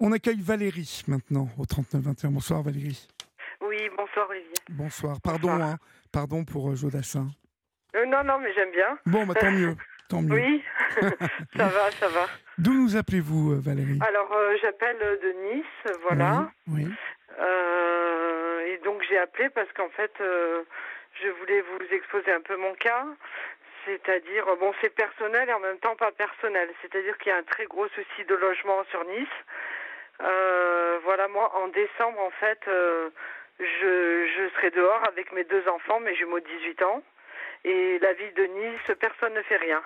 On accueille Valérie maintenant au 39-21. Bonsoir Valérie. Oui, bonsoir Olivier. Bonsoir. Pardon, hein, pardon pour euh, Jodassin. Euh, non, non, mais j'aime bien. Bon, bah, tant mieux. Tant mieux. Oui, ça va, ça va. D'où nous appelez-vous, euh, Valérie Alors, euh, j'appelle de Nice, voilà. Oui. oui. Euh, et donc, j'ai appelé parce qu'en fait, je voulais vous exposer un peu mon cas. C'est-à-dire, bon, c'est personnel et en même temps pas personnel. C'est-à-dire qu'il y a un très gros souci de logement sur Nice. Euh, voilà, moi, en décembre, en fait, euh, je, je serai dehors avec mes deux enfants, mes jumeaux de 18 ans. Et la ville de Nice, personne ne fait rien.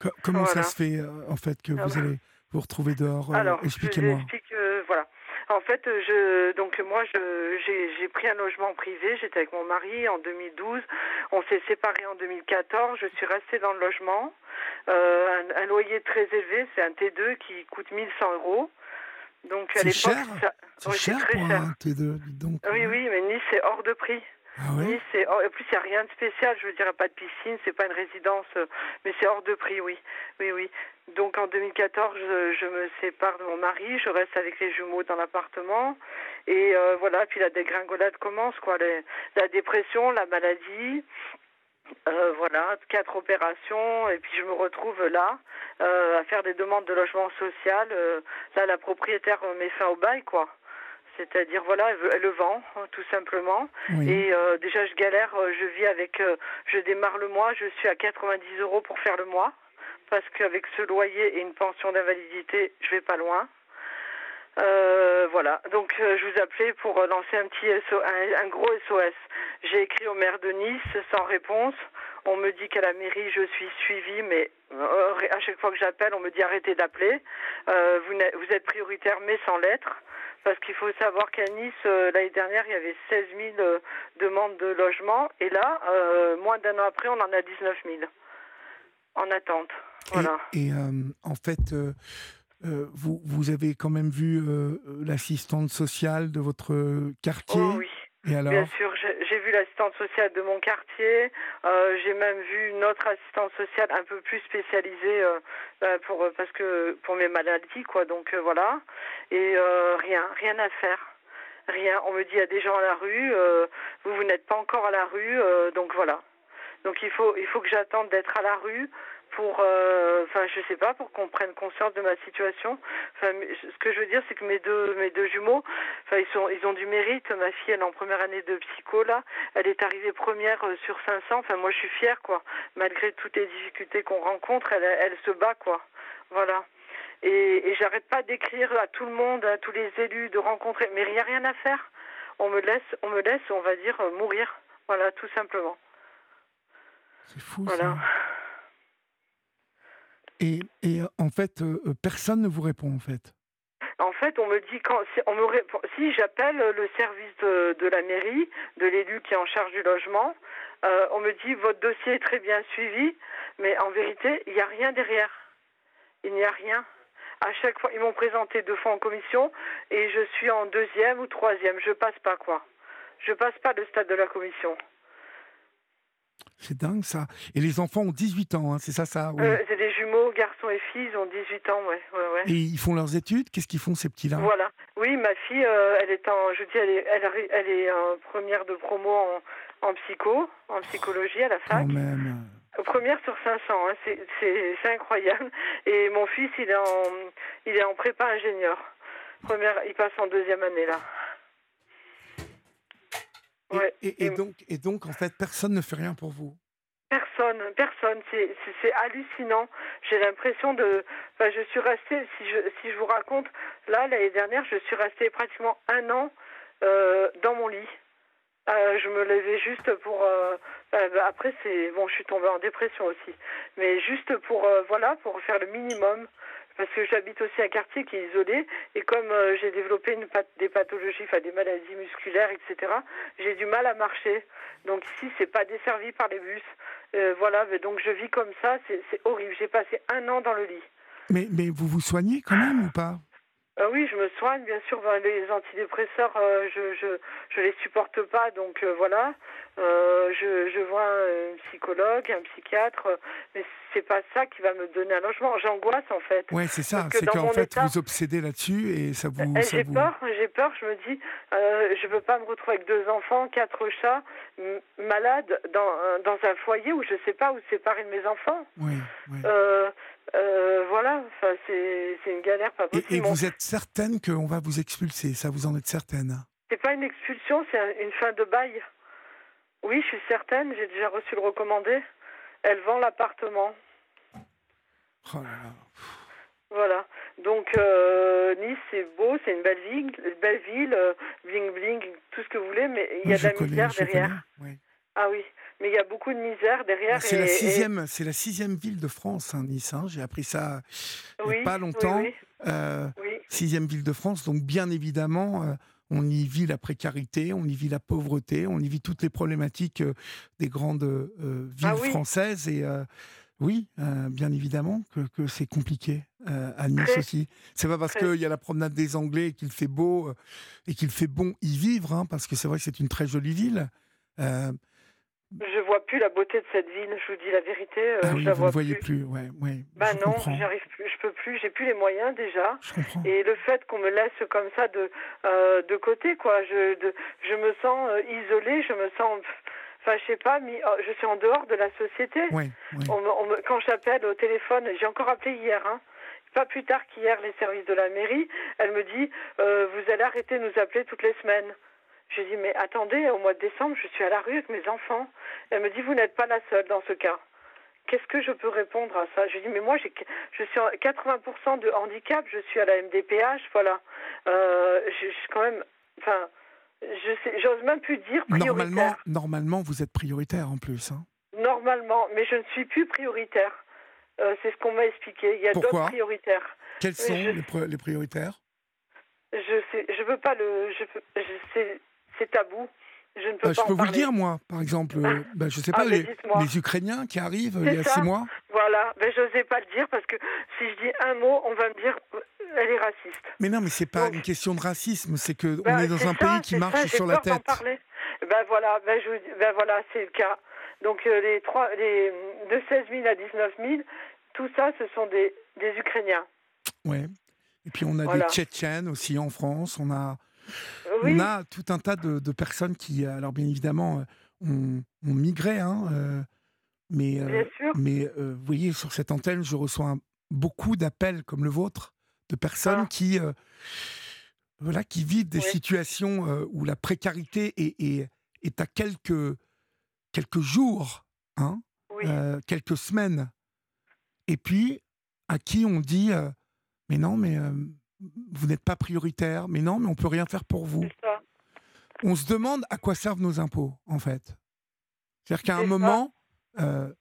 Co- comment ça se fait, euh, en fait, que Ah vous bah. allez vous retrouver dehors Alors, Expliquez-moi. Je explique, voilà. En fait, euh, je, donc moi, j'ai, pris un logement privé. J'étais avec mon mari en 2012. On s'est séparés en 2014. Je suis restée dans le logement. Euh, un, un loyer très élevé, c'est un T2 qui coûte 1100 euros. Donc à C'est l'époque, cher? ça- C'est oui, c'est cher très pour cher. un T2, dites donc. Oui, oui, mais Nice, c'est hors de prix. Ah Nice, c'est En plus, il n'y a rien de spécial. Je veux dire, pas de piscine, c'est pas une résidence, euh, mais c'est hors de prix, oui. Oui, oui. Donc en 2014, je, me sépare de mon mari, je reste avec les jumeaux dans l'appartement. Et euh, voilà, puis la dégringolade commence, quoi. Les- la dépression, la maladie. Euh, voilà, quatre opérations, et puis je me retrouve là à faire des demandes de logement social. Là, la propriétaire met fin au bail, quoi. C'est-à-dire, voilà, le vend, hein, tout simplement. Oui. Et euh, déjà, je galère, euh, je vis avec, euh, je démarre le mois, je suis à 90 euros pour faire le mois, parce qu'avec ce loyer et une pension d'invalidité, je vais pas loin. Euh, voilà, donc je vous appelais pour lancer un petit SO, un, un gros SOS. J'ai écrit au maire de Nice sans réponse. On me dit qu'à la mairie je suis suivie, mais à chaque fois que j'appelle, on me dit arrêtez d'appeler. Vous, vous êtes prioritaire, mais sans lettre. Parce qu'il faut savoir qu'à Nice, euh, l'année dernière, il y avait 16 000 euh, demandes de logement. Et là, euh, moins d'un an après, on en a 19 000 en attente. Voilà. Et, et, en fait, vous, vous avez quand même vu l'assistante sociale de votre quartier? Oh oui. Et alors Bien sûr, j'ai vu l'assistante sociale de mon quartier. Euh, j'ai même vu une autre assistante sociale un peu plus spécialisée euh, euh, pour euh, parce que pour mes maladies quoi. Donc euh, voilà. Et euh, rien, rien à faire. Rien. On me dit il y a des gens à la rue. euh, vous vous n'êtes pas encore à la rue. donc voilà. Donc il faut il faut que j'attende d'être à la rue pour euh, enfin je sais pas pour qu'on prenne conscience de ma situation. Enfin ce que je veux dire c'est que mes deux mes deux jumeaux Enfin, ils sont, ils ont du mérite. Ma fille, elle est en première année de psycho là. Elle est arrivée première euh, sur 500. Enfin, moi, je suis fière quoi. Malgré toutes les difficultés qu'on rencontre, elle, elle se bat quoi. Voilà. Et, et j'arrête pas d'écrire à tout le monde, à tous les élus, de rencontrer. Mais il n'y a rien à faire. On me laisse, on me laisse, on va dire euh, mourir. Voilà, tout simplement. C'est fou Voilà. ça. Et, et, euh, en fait, euh, euh, personne ne vous répond en fait. En fait, on me dit quand on me répond, si j'appelle le service de, la mairie, de l'élu qui est en charge du logement, on me dit votre dossier est très bien suivi, mais en vérité, il n'y a rien derrière. Il n'y a rien. À chaque fois, ils m'ont présenté deux fois en commission et je suis en deuxième ou troisième. Je passe pas quoi. Je passe pas le stade de la commission. C'est dingue ça. Et les enfants ont 18 ans, hein, c'est ça, ça. Euh, c'est des jumeaux, garçons et filles, ils ont 18 ans, ouais, ouais, ouais. Et ils font leurs études? Qu'est-ce qu'ils font ces petits-là? Voilà. Oui, ma fille, euh, elle est en, je dis, elle est, elle, est en première de promo en, en psycho, en psychologie à la fac. Quand même. Première sur 500, hein, c'est incroyable. Et mon fils, il est en, il est en prépa ingénieur. Première, il passe en deuxième année là. Et, Ouais. et- et Et- donc, et donc, en fait, personne ne fait rien pour vous. Personne, personne. C'est, hallucinant. J'ai l'impression de. Enfin, je suis restée. Si je, si je vous raconte, là l'année dernière, je suis restée pratiquement un an euh, dans mon lit. Euh, je me levais juste pour. euh, euh, bah, après, c'est bon. Je suis tombée en dépression aussi, mais juste pour voilà, pour faire le minimum. Parce que j'habite aussi un quartier qui est isolé et comme euh, j'ai développé des pathologies, enfin des maladies musculaires, etc. J'ai du mal à marcher. Donc ici, c'est pas desservi par les bus. Euh, voilà, mais donc je vis comme ça, c'est c'est horrible. J'ai passé un an dans le lit. Mais, mais vous vous soignez quand même ou pas? Euh, oui, je me soigne, bien sûr. Ben, les antidépresseurs, euh, je, je je les supporte pas, donc euh, voilà. je, je vois un psychologue, un psychiatre, mais c'est pas ça qui va me donner un logement. J'angoisse en fait. Ouais, c'est ça. C'est qu'en fait vous obsédez là-dessus et ça vous. J'ai peur. J'ai peur. Je me dis, je veux pas me retrouver avec deux enfants, quatre chats, malades dans dans un foyer où je sais pas où séparer de mes enfants. Oui. oui. Euh, voilà, enfin, c'est une galère pas possible. Et, vous êtes certaine qu'on va vous expulser Ça, vous en êtes certaine? C'est pas une expulsion, c'est une fin de bail. Oui, je suis certaine, j'ai déjà reçu le recommandé. Elle vend l'appartement. Oh là là. Voilà. Donc euh, Nice, c'est beau, c'est une belle ville, belle ville, euh, bling bling, tout ce que vous voulez, mais il y a de la misère derrière. Ah oui mais il y a beaucoup de misère derrière. C'est la sixième, c'est la sixième ville de France, hein, Nice. Hein. J'ai appris ça il n'y a pas longtemps. Euh, sixième ville de France, donc bien évidemment. Euh, on y vit la précarité, on y vit la pauvreté, on y vit toutes les problématiques euh, des grandes villes ah françaises. Et oui, bien évidemment que, c'est compliqué à Nice aussi. C'est pas parce qu'il y a la promenade des Anglais qu'il fait beau et qu'il fait bon y vivre, hein, parce que c'est vrai que c'est une très jolie ville. Je vois plus la beauté de cette ville, je vous dis la vérité. Euh, ah oui, vous ne voyez plus, ouais, ouais. Bah non, j'arrive plus, je peux plus, j'ai plus les moyens déjà. Et le fait qu'on me laisse comme ça de euh, de côté, quoi, je de, je me sens euh, isolée, je me sens, enfin je sais pas, mis, oh, je suis en dehors de la société. Ouais, on, on quand j'appelle au téléphone, j'ai encore appelé hier, hein, pas plus tard qu'hier, les services de la mairie, elle me dit, vous allez arrêter de nous appeler toutes les semaines. Je dis, mais attendez, au mois de décembre, je suis à la rue avec mes enfants. Elle me dit, vous n'êtes pas la seule dans ce cas. Qu'est-ce que je peux répondre à ça? Je lui dis, mais moi, je suis à 80% de handicap, je suis à la MDPH, voilà. Euh, je, suis quand même. Enfin, je j'ose même plus dire prioritaire. Normalement, normalement, vous êtes prioritaire en plus. Hein. Normalement, mais je ne suis plus prioritaire. Euh, c'est ce qu'on m'a expliqué. Il y a d'autres prioritaires. Quels sont les, prioritaires? Je sais, je veux pas le. Je, je c'est tabou. Je ne peux, bah, pas je peux vous le dire, moi, par exemple. Euh, bah, je ne sais pas, ah, les, les, Ukrainiens qui arrivent il y a six mois. Voilà, ben, je n'osais pas le dire parce que si je dis un mot, on va me dire euh, elle est raciste. Mais non, mais c'est pas une question de racisme, c'est qu'on ben, est dans un pays qui marche sur la tête. Ben voilà, ben, je, ben voilà c'est le cas. Donc euh, les, trois, les, de 16 000 à 19 000, tout ça, ce sont des, des Ukrainiens. Ouais. Et puis on a des Tchétchènes aussi en France, on a on a tout un tas de, personnes qui, alors bien évidemment, euh, ont, migré, hein, euh, mais, euh, mais vous voyez, sur cette antenne, je reçois beaucoup d'appels comme le vôtre, de personnes ah. qui, voilà, qui vivent des situations où la précarité est, est, à quelques, quelques jours, hein, quelques semaines, et puis à qui on dit, mais non, mais vous n'êtes pas prioritaire, mais non, mais on peut rien faire pour vous. On se demande à quoi servent nos impôts, en fait. C'est-à-dire qu'à un moment, euh,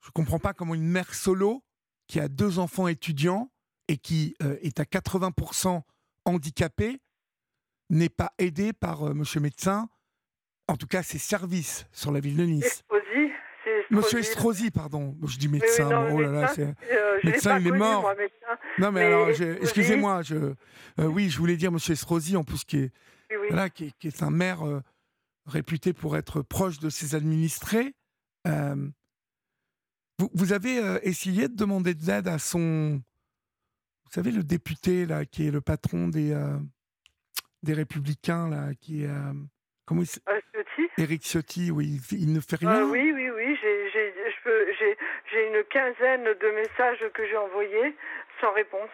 je ne comprends pas comment une mère solo qui a deux enfants étudiants et qui euh, est à 80% handicapée n'est pas aidée par euh, Monsieur Médecin, en tout cas ses services sur la ville de Nice. Monsieur Estrosi, pardon. Je dis médecin. oh là là, c'est... Médecin, il est mort. Non, mais, alors, excusez-moi. Je, euh, oui, je voulais dire Monsieur Estrosi, en plus, qui est, Voilà, qui, est, un maire euh, réputé pour être proche de ses administrés. Vous, vous, avez essayé de demander de l'aide à son. Vous savez, le député, là, qui est le patron des, des Républicains, là, qui est. comment il Ciotti, oui, il, ne fait rien. oui, oui, oui, j'ai une quinzaine de messages que j'ai envoyés sans réponse.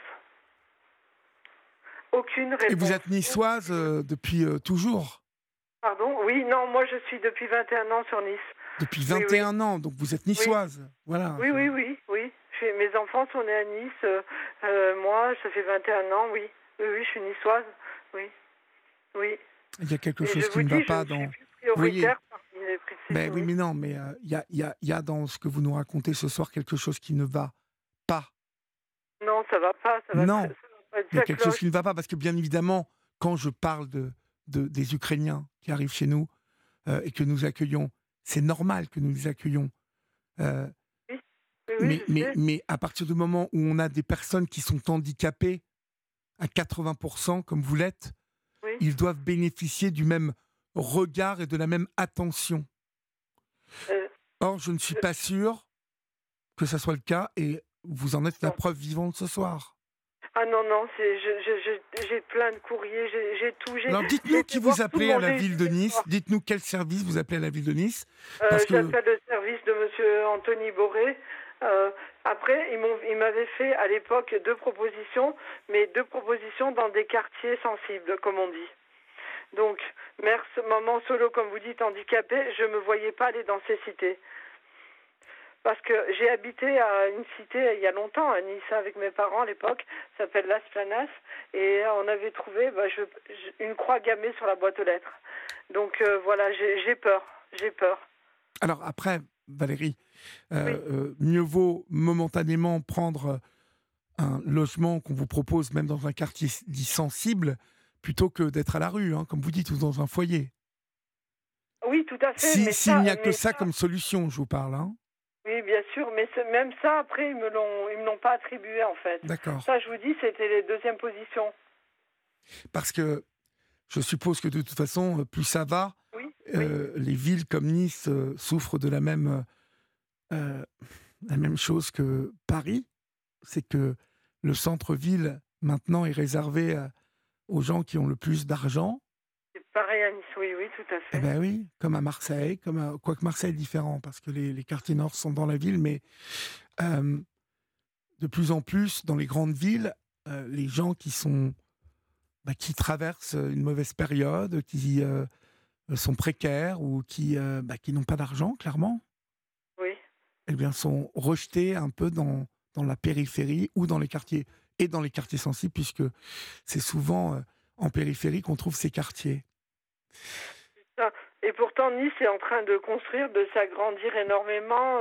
Aucune réponse. Et vous êtes niçoise euh, depuis euh, toujours? Pardon? Oui, non, moi je suis depuis 21 ans sur Nice. Depuis 21 ans, donc vous êtes niçoise. Oui. Voilà. Oui, oui, oui, oui. Mes enfants sont nés à Nice. Euh, moi, ça fait 21 ans, oui. Oui, oui, je suis niçoise. Oui. Oui. Il y a quelque chose qui ne va pas dans. Oui. Ben oui, mais non, mais il y, a, y, a, y, a, dans ce que vous nous racontez ce soir quelque chose qui ne va pas. Non, ça va pas. Ça va non, il y a quelque chose qui ne va pas parce que bien évidemment, quand je parle de, de des Ukrainiens qui arrivent chez nous et que nous accueillons, c'est normal que nous les accueillons. oui. mais, mais, mais, à partir du moment où on a des personnes qui sont handicapées, à 80% comme vous l'êtes, ils doivent bénéficier du même regard et de la même attention. Euh, Or, je ne suis pas sûr que ça soit le cas et vous en êtes la preuve vivante ce soir. Ah non, non, j'ai plein de courriers, j'ai tout. Alors dites-nous qui vous appelez à la ville de Nice, dites-nous quel service vous appelez à la ville de Nice. Euh, J'appelle le service de M. Anthony Boré. Euh, après, ils m'avaient fait à l'époque deux propositions, mais deux propositions dans des quartiers sensibles, comme on dit. Donc, mère, maman solo, comme vous dites, handicapée, je ne me voyais pas aller dans ces cités. Parce que j'ai habité à une cité il y a longtemps, à Nice, avec mes parents à l'époque, s'appelle Las Planas, et on avait trouvé bah, une croix gammée sur la boîte aux lettres. Donc euh, voilà, j'ai peur, j'ai peur. Alors après, Valérie, euh, euh, mieux vaut momentanément prendre un logement qu'on vous propose, même dans un quartier dit sensible, plutôt que d'être à la rue, hein, comme vous dites, ou dans un foyer. Oui, tout à fait. S'il n'y a que ça, comme solution, je vous parle. Hein. Oui, bien sûr, mais même ça, après, ils me l'ont, ils me l'ont pas attribué en fait. D'accord. Ça, je vous dis, c'était les deuxièmes positions. Parce que je suppose que de toute façon, plus ça va, euh, les villes comme Nice euh, souffrent de la même, euh, la même chose que Paris. C'est que le centre-ville maintenant est réservé aux gens qui ont le plus d'argent. C'est pareil à Nice, oui, oui, tout à fait. Eh ben oui, comme à Marseille, comme à, quoique Marseille est différent parce que les, quartiers nord sont dans la ville, mais de plus en plus dans les grandes villes, les gens qui sont bah, qui traversent une mauvaise période, qui euh, sont précaires ou qui, euh, bah, qui n'ont pas d'argent, clairement, oui. eh bien, sont rejetés un peu dans, dans la périphérie ou dans les quartiers, et dans les quartiers sensibles, puisque c'est souvent euh, en périphérie qu'on trouve ces quartiers. Et pourtant, Nice est en train de construire, de s'agrandir énormément.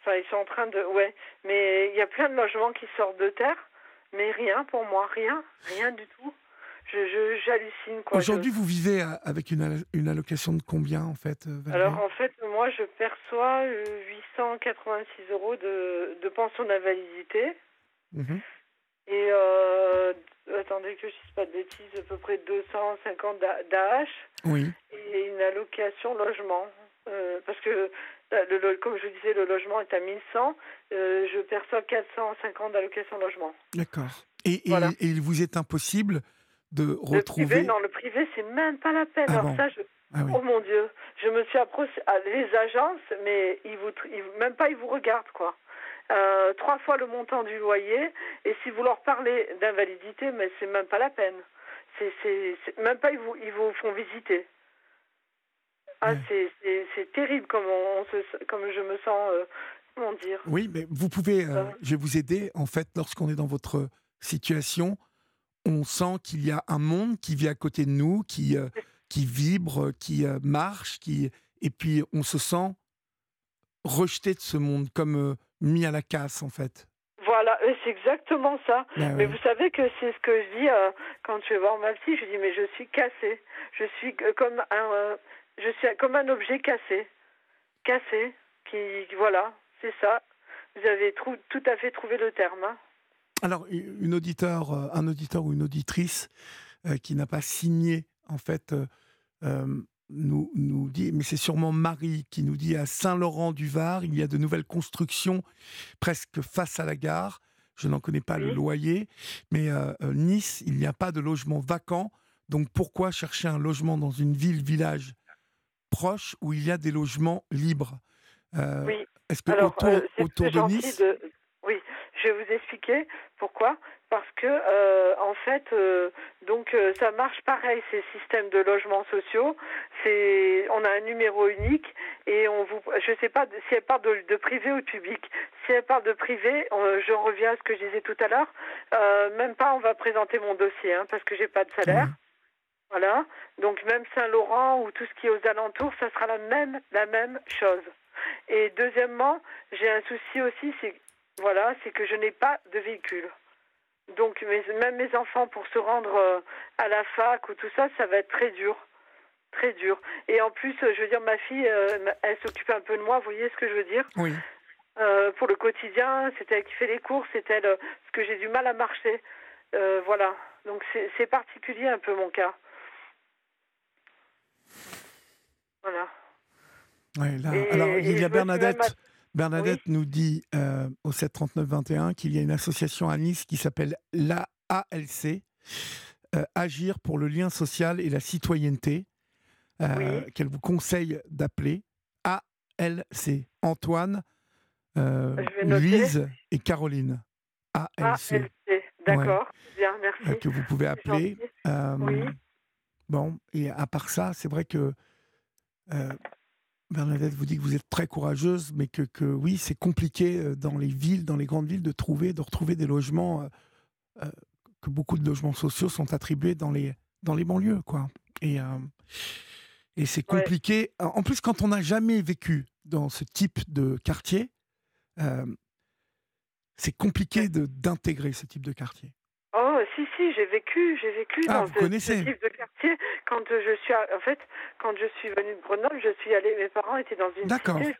Enfin, ils sont en train de. Ouais. Mais il y a plein de logements qui sortent de terre. Mais rien pour moi, rien. Rien du tout j'hallucine. Aujourd'hui, vous vivez avec une, une, allocation de combien, en fait euh, Alors, en fait, moi, je perçois 886 euh, euros de, de pension d'invalidité. Mhm. Et, euh, attendez que je ne dise pas de bêtises, à peu près 250 d'AH. Oui. Et une allocation logement. parce que, le, comme je vous disais, le logement est à 1100. je perçois 450 d'allocation logement. D'accord. Et, et, et, il vous est impossible de retrouver. Le privé, non, le privé, c'est même pas la peine. Ah Alors ça, je... Ah oh mon Dieu, je me suis approché à les agences, mais ils vous, même pas ils vous regardent quoi. Euh, trois fois le montant du loyer, et si vous leur parlez d'invalidité, mais c'est même pas la peine. C'est, même pas ils vous, ils vous font visiter. Ah, c'est, terrible comme on, se, comme je me sens. Euh, comment dire Oui, mais vous pouvez. Euh, je vais vous aider en fait lorsqu'on est dans votre situation on sent qu'il y a un monde qui vit à côté de nous, qui, euh, qui vibre, qui marche, qui... et puis on se sent rejeté de ce monde, comme mis à la casse en fait. Voilà, c'est exactement ça. Ben mais vous savez que c'est ce que je dis quand je vais voir ma fille, je dis mais je suis cassée. Je suis comme un, je suis comme un objet cassé, cassé. Qui voilà, c'est ça. Vous avez tout à fait trouvé le terme. Hein. Alors, une auditeur, euh, un auditeur ou une auditrice euh, qui n'a pas signé, en fait, euh, nous, nous dit, mais c'est sûrement Marie qui nous dit à Saint-Laurent-du-Var, il y a de nouvelles constructions presque face à la gare. Je n'en connais pas le loyer, mais Nice, il n'y a pas de logement vacant. Donc pourquoi chercher un logement dans une ville, village proche où il y a des logements libres? Oui. Est-ce que autour, autour de Nice, je vais vous expliquer pourquoi. Parce que euh, en fait, euh, donc euh, ça marche pareil ces systèmes de logements sociaux. C'est, on a un numéro unique et on vous, je sais pas si elle parle de, privé ou de public. Si elle parle de privé, je reviens à ce que je disais tout à l'heure. même pas, on va présenter mon dossier hein, parce que j'ai pas de salaire. Voilà. Donc même Saint-Laurent ou tout ce qui est aux alentours, ça sera la même la même chose. Et deuxièmement, j'ai un souci aussi, c'est voilà, c'est que je n'ai pas de véhicule. Donc même mes enfants, pour se rendre euh, à la fac ou tout ça, ça va être très dur. Très dur. Et en plus, je veux dire, ma fille, euh, elle s'occupe un peu de moi, vous voyez ce que je veux dire? Oui. Euh, pour le quotidien, c'est elle qui fait les courses, c'est elle, parce que j'ai du mal à marcher. voilà. Donc c'est particulier un peu mon cas. Voilà. alors, il y a Bernadette. Bernadette nous dit euh, au 739-21 qu'il y a une association à Nice qui s'appelle l'ALC, euh, Agir pour le lien social et la citoyenneté, euh, qu'elle vous conseille d'appeler ALC. Antoine, Louise et Caroline. ALC. D'accord, bien, merci. que vous pouvez appeler. Bon, et à part ça, c'est vrai que Bernadette vous dit que vous êtes très courageuse, mais que, que oui, c'est compliqué euh, dans les villes, dans les grandes villes, de trouver, de retrouver des logements, euh, euh, que beaucoup de logements sociaux sont attribués dans les, dans les banlieues, quoi. Et, et c'est compliqué. En plus, quand on n'a jamais vécu dans ce type de quartier, c'est compliqué d'intégrer ce type de quartier. Si, si, j'ai vécu, j'ai vécu ah, dans ce, type de quartier. Quand je suis, en fait, quand je suis venue de Grenoble, je suis allée, mes parents étaient dans une cité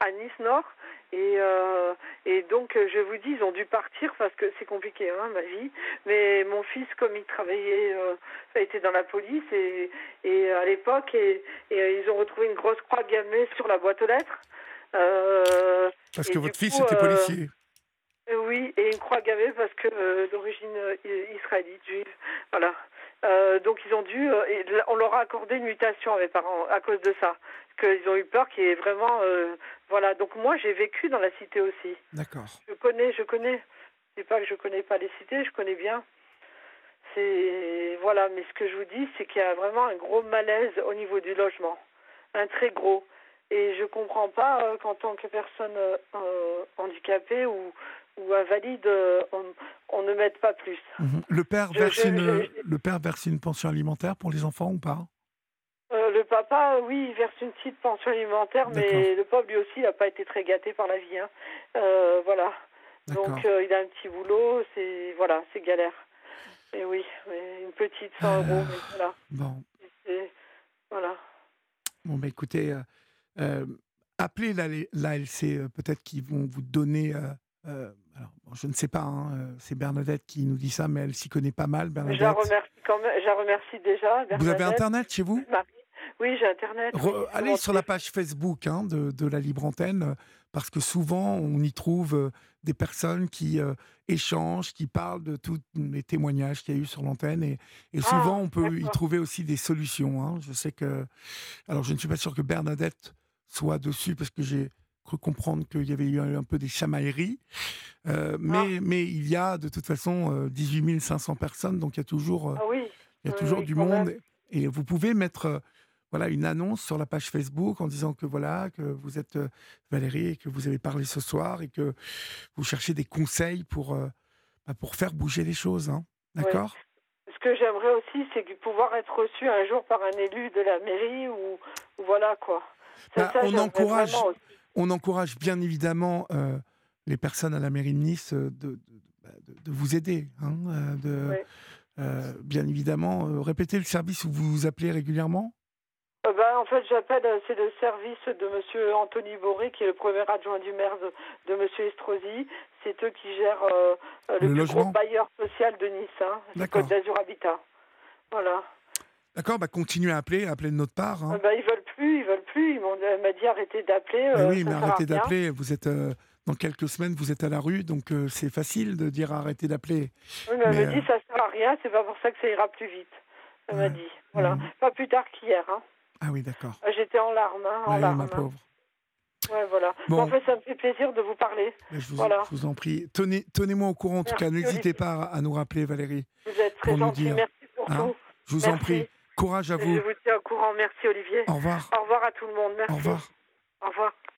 à Nice Nord. Et, euh, et donc, je vous dis, ils ont dû partir parce que c'est compliqué, hein, ma vie. Mais mon fils, comme il travaillait, euh, était dans la police et, et à l'époque, et, et, ils ont retrouvé une grosse croix gammée sur la boîte aux lettres. Euh, parce que votre fils était euh, policier. Euh, une croix gammée parce que euh, d'origine euh, israélite, juive. Voilà. donc ils ont dû, on leur a accordé une mutation à mes parents à cause de ça, qu'ils ont eu peur qu'il y ait vraiment, voilà. Donc moi j'ai vécu dans la cité aussi. D'accord. Je connais, je connais. C'est pas que je connais pas les cités, je connais bien. C'est voilà, mais ce que je vous dis, c'est qu'il y a vraiment un gros malaise au niveau du logement, un très gros. Et je comprends pas qu'en tant que personne handicapée ou ou invalide, euh, on, ne met pas plus. Mhm. Le, père verse une, le père verse une pension alimentaire pour les enfants ou pas? Euh, le papa, oui, il verse une petite pension alimentaire, mais le pauvre, lui aussi, n'a pas été très gâté par la vie. Hein. Euh, voilà. Donc, il a un petit boulot, c'est voilà, c'est galère. Et oui, une petite 100 euros, mais voilà. Bon. voilà. Bon, bah, écoutez, appelez l'ALC, peut-être qu'ils vont vous donner alors, je ne sais pas, hein, euh, c'est Bernadette qui nous dit ça, mais elle s'y connaît pas mal, Bernadette. Je la remercie, quand même, je la remercie déjà. Vous avez Internet chez vous? Oui, j'ai Internet. allez sur la page Facebook hein, de, de, la Libre Antenne, parce que souvent, on y trouve euh, des personnes qui euh, échangent, qui parlent de tous les témoignages qu'il y a eu sur l'antenne. Et, et, ah, souvent, on peut y trouver aussi des solutions. Hein. Je sais que. Alors, je ne suis pas sûr que Bernadette soit dessus, parce que j'ai comprendre qu'il y avait eu un, peu des chamailleries. Euh, mais, ah. mais il y a de toute façon 18 euh, 500 personnes, donc il y a toujours, euh, ah il y a toujours du monde. Et vous pouvez mettre voilà, une annonce sur la page Facebook en disant que voilà que vous êtes Valérie et que vous avez parlé ce soir et que vous cherchez des conseils pour, bah, pour faire bouger les choses. Hein. D'accord? Ce que j'aimerais aussi, c'est pouvoir être reçu un jour par un élu de la mairie ou, voilà quoi. Bah, on encourage on encourage bien évidemment euh, les personnes à la mairie de Nice euh, de, bah, vous aider. Hein, euh, de, bien évidemment, répétez le service où vous vous appelez régulièrement ben, en fait, j'appelle, c'est le service de M. Anthony Boré, qui est le premier adjoint du maire de, M. Estrosi. C'est eux qui gèrent le, plus gros bailleur social de Nice, hein, Côte d'Azur Habitat. Voilà. D'accord, bah continuez à appeler, appelez de notre part. Hein. Bah, ils veulent plus, ils veulent plus. Ils m'a dit arrêtez d'appeler. Euh, oui, mais arrêtez d'appeler. Vous êtes euh, dans quelques semaines, vous êtes à la rue, donc euh, c'est facile de dire arrêtez d'appeler. Oui, mais, elle m'a dit ça sert à rien. C'est pas pour ça que ça ira plus vite. Elle m'a dit. Voilà. Mhm. Pas plus tard qu'hier. Hein. Ah oui, d'accord. J'étais en larmes, hein, en larmes. ma pauvre. Ouais, voilà. Bon. En fait, ça me fait plaisir de vous parler. Je vous, voilà. je vous en prie. Tenez, tenez-moi au courant, en tout cas. N'hésitez pas à nous rappeler, Valérie. Vous êtes très gentil. Merci pour hein tout. Je vous en prie. Courage à vous. Je vous tiens au courant. Merci Olivier. Au revoir. Au revoir à tout le monde. Merci. Au revoir. Au revoir.